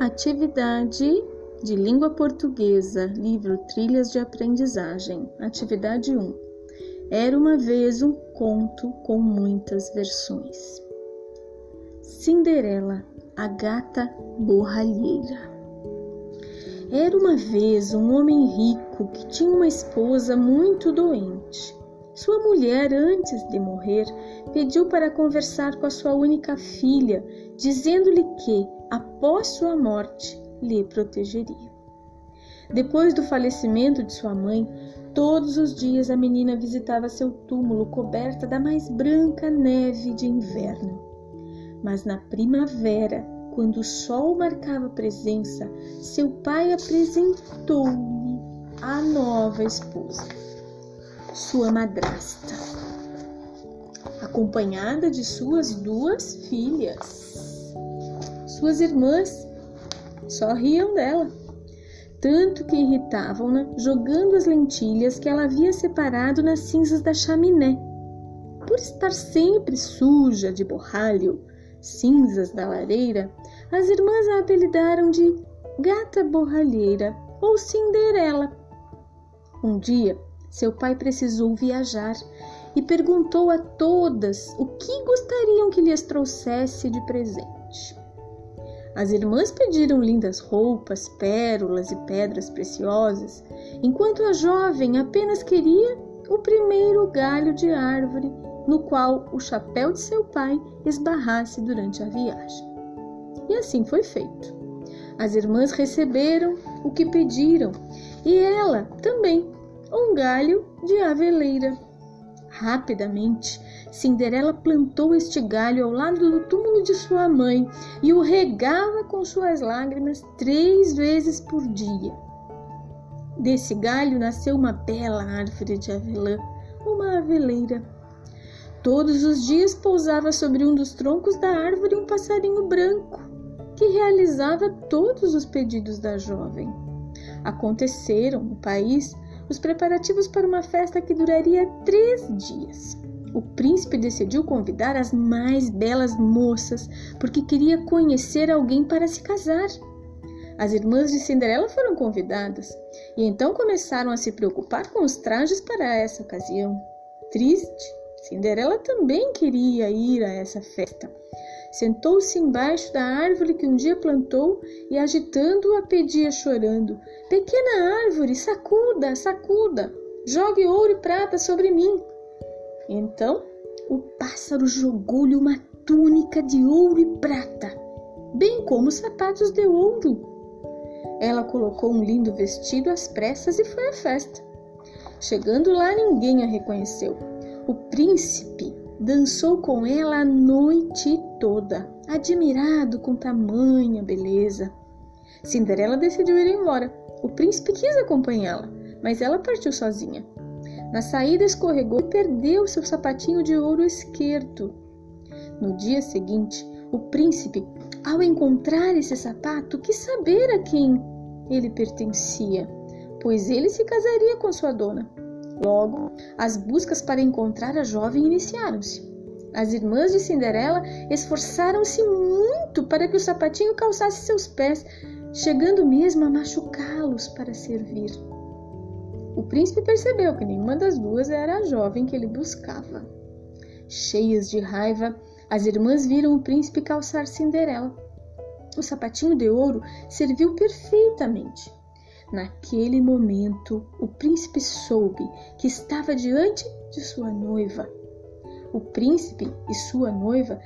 Atividade de língua portuguesa, livro Trilhas de Aprendizagem. Atividade 1. Era uma vez um conto com muitas versões. Cinderela, a gata borralheira. Era uma vez um homem rico que tinha uma esposa muito doente. Sua mulher, antes de morrer, pediu para conversar com a sua única filha, dizendo-lhe que, após sua morte, lhe protegeria. Depois do falecimento de sua mãe, todos os dias a menina visitava seu túmulo coberta da mais branca neve de inverno. Mas na primavera, quando o sol marcava presença, seu pai apresentou-lhe a nova esposa, sua madrasta, acompanhada de suas duas filhas. Suas irmãs só riam dela, tanto que irritavam-na jogando as lentilhas que ela havia separado nas cinzas da chaminé. Por estar sempre suja de borralho, cinzas da lareira, as irmãs a apelidaram de Gata Borralheira ou Cinderela. Um dia, seu pai precisou viajar e perguntou a todas o que gostariam que lhes trouxesse de presente. As irmãs pediram lindas roupas, pérolas e pedras preciosas, enquanto a jovem apenas queria o primeiro galho de árvore no qual o chapéu de seu pai esbarrasse durante a viagem. E assim foi feito. As irmãs receberam o que pediram e ela também, um galho de aveleira. Rapidamente, Cinderela plantou este galho ao lado do túmulo de sua mãe e o regava com suas lágrimas três vezes por dia. Desse galho nasceu uma bela árvore de avelã, uma aveleira. Todos os dias pousava sobre um dos troncos da árvore um passarinho branco, que realizava todos os pedidos da jovem. Aconteceram no país os preparativos para uma festa que duraria três dias. O príncipe decidiu convidar as mais belas moças porque queria conhecer alguém para se casar. As irmãs de Cinderela foram convidadas e então começaram a se preocupar com os trajes para essa ocasião. Triste, Cinderela também queria ir a essa festa. Sentou-se embaixo da árvore que um dia plantou e, agitando-a, pedia chorando: Pequena árvore, sacuda, sacuda, jogue ouro e prata sobre mim. Então o pássaro jogou-lhe uma túnica de ouro e prata, bem como sapatos de ouro. Ela colocou um lindo vestido às pressas e foi à festa. Chegando lá, ninguém a reconheceu. O príncipe dançou com ela a noite toda, admirado com tamanha beleza. Cinderela decidiu ir embora. O príncipe quis acompanhá-la, mas ela partiu sozinha. Na saída escorregou e perdeu seu sapatinho de ouro esquerdo. No dia seguinte, o príncipe, ao encontrar esse sapato, quis saber a quem ele pertencia, pois ele se casaria com sua dona. Logo, as buscas para encontrar a jovem iniciaram-se. As irmãs de Cinderela esforçaram-se muito para que o sapatinho calçasse seus pés, chegando mesmo a machucá-los para servir. O príncipe percebeu que nenhuma das duas era a jovem que ele buscava. Cheias de raiva, as irmãs viram o príncipe calçar Cinderela. O sapatinho de ouro serviu perfeitamente. Naquele momento, o príncipe soube que estava diante de sua noiva. O príncipe e sua noiva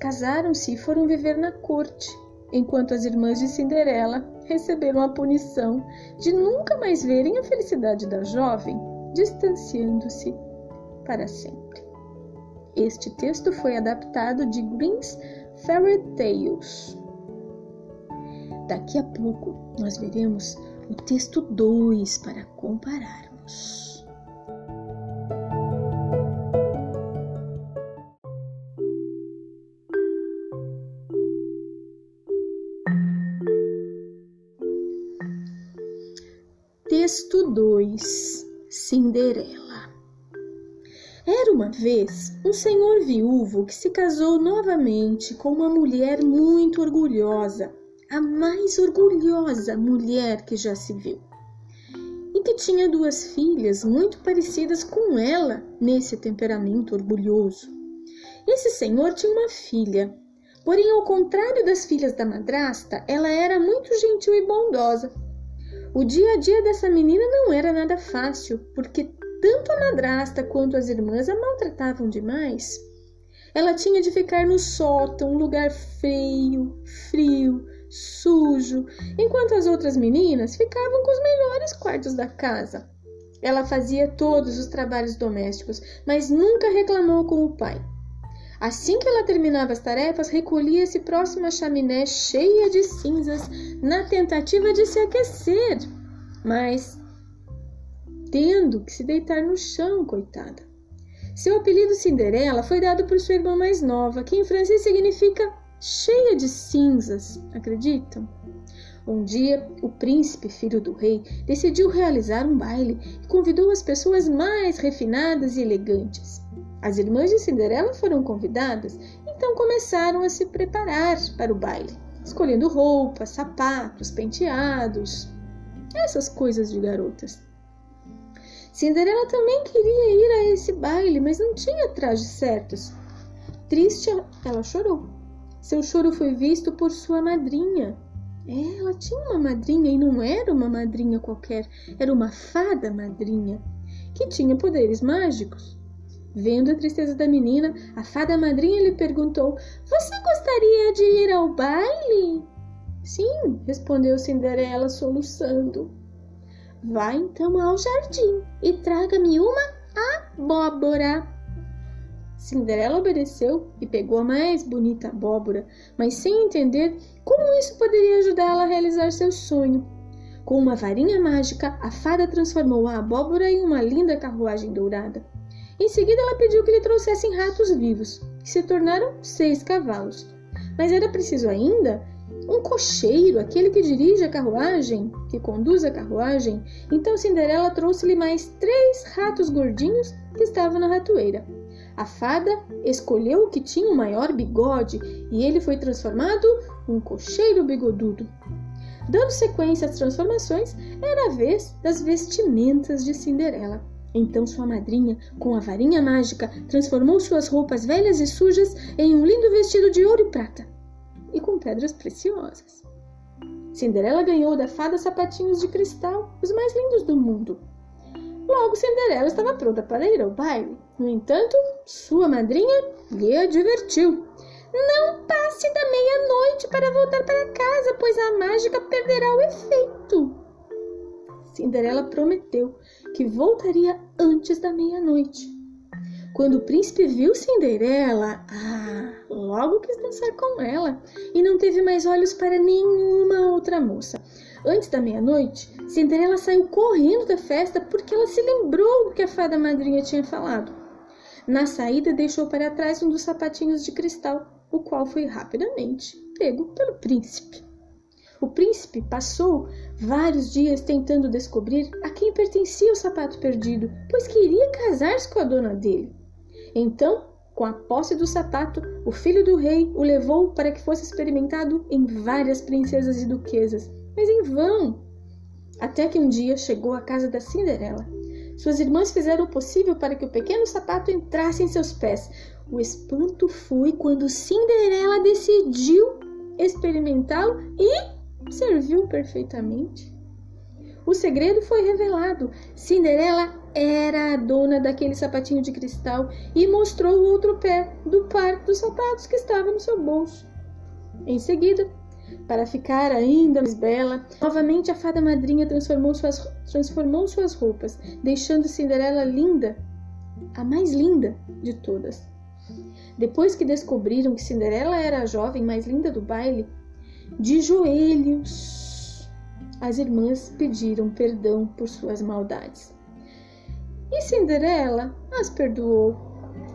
casaram-se e foram viver na corte, enquanto as irmãs de Cinderela receberam a punição de nunca mais verem a felicidade da jovem, distanciando-se para sempre. Este texto foi adaptado de Grimm's Fairy Tales. Daqui a pouco nós veremos o texto 2 para compararmos. Texto 2 Cinderela Era uma vez um senhor viúvo que se casou novamente com uma mulher muito orgulhosa a mais orgulhosa mulher que já se viu, e que tinha duas filhas muito parecidas com ela nesse temperamento orgulhoso. Esse senhor tinha uma filha, porém, ao contrário das filhas da madrasta, ela era muito gentil e bondosa. O dia a dia dessa menina não era nada fácil, porque tanto a madrasta quanto as irmãs a maltratavam demais. Ela tinha de ficar no sótão, um lugar feio, frio, sujo, enquanto as outras meninas ficavam com os melhores quartos da casa. Ela fazia todos os trabalhos domésticos, mas nunca reclamou com o pai. Assim que ela terminava as tarefas, recolhia-se próximo à chaminé cheia de cinzas, na tentativa de se aquecer, mas tendo que se deitar no chão, coitada. Seu apelido Cinderela foi dado por sua irmã mais nova, que em francês significa cheia de cinzas, acreditam? Um dia, o príncipe, filho do rei, decidiu realizar um baile e convidou as pessoas mais refinadas e elegantes. As irmãs de Cinderela foram convidadas, então começaram a se preparar para o baile, escolhendo roupas, sapatos, penteados, essas coisas de garotas. Cinderela também queria ir a esse baile, mas não tinha trajes certos. Triste, ela chorou. Seu choro foi visto por sua madrinha. Ela tinha uma madrinha e não era uma madrinha qualquer, era uma fada madrinha que tinha poderes mágicos. Vendo a tristeza da menina, a fada madrinha lhe perguntou: Você gostaria de ir ao baile? Sim, respondeu Cinderela, soluçando. Vá então ao jardim e traga-me uma abóbora. Cinderela obedeceu e pegou a mais bonita abóbora, mas sem entender como isso poderia ajudá-la a realizar seu sonho. Com uma varinha mágica, a fada transformou a abóbora em uma linda carruagem dourada. Em seguida, ela pediu que lhe trouxessem ratos vivos, que se tornaram seis cavalos. Mas era preciso ainda um cocheiro, aquele que dirige a carruagem, que conduz a carruagem. Então Cinderela trouxe-lhe mais três ratos gordinhos que estavam na ratoeira. A fada escolheu o que tinha o maior bigode e ele foi transformado num cocheiro bigodudo. Dando sequência às transformações, era a vez das vestimentas de Cinderela. Então sua madrinha, com a varinha mágica, transformou suas roupas velhas e sujas em um lindo vestido de ouro e prata e com pedras preciosas. Cinderela ganhou da fada sapatinhos de cristal, os mais lindos do mundo. Logo, Cinderela estava pronta para ir ao baile. No entanto, sua madrinha lhe advertiu: Não passe da meia-noite para voltar para casa, pois a mágica perderá o efeito. Cinderela prometeu que voltaria antes da meia-noite. Quando o príncipe viu Cinderela, ah, logo quis dançar com ela e não teve mais olhos para nenhuma outra moça. Antes da meia-noite, Cinderela saiu correndo da festa porque ela se lembrou do que a fada madrinha tinha falado. Na saída, deixou para trás um dos sapatinhos de cristal, o qual foi rapidamente pego pelo príncipe. O príncipe passou vários dias tentando descobrir a quem pertencia o sapato perdido, pois queria casar-se com a dona dele. Então, com a posse do sapato, o filho do rei o levou para que fosse experimentado em várias princesas e duquesas, mas em vão. Até que um dia chegou à casa da Cinderela. Suas irmãs fizeram o possível para que o pequeno sapato entrasse em seus pés. O espanto foi quando Cinderela decidiu experimentá-lo e serviu perfeitamente. O segredo foi revelado. Cinderela era a dona daquele sapatinho de cristal e mostrou o outro pé do par dos sapatos que estava no seu bolso. Em seguida, para ficar ainda mais bela, novamente a fada madrinha transformou suas, transformou suas roupas, deixando Cinderela linda, a mais linda de todas. Depois que descobriram que Cinderela era a jovem mais linda do baile, de joelhos, as irmãs pediram perdão por suas maldades. E Cinderela as perdoou.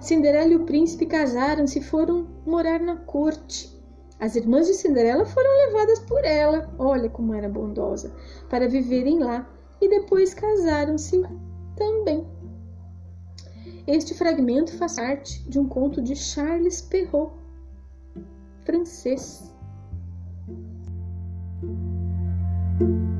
Cinderela e o príncipe casaram-se e foram morar na corte. As irmãs de Cinderela foram levadas por ela, olha como era bondosa, para viverem lá e depois casaram-se também. Este fragmento faz parte de um conto de Charles Perrault, francês. thank you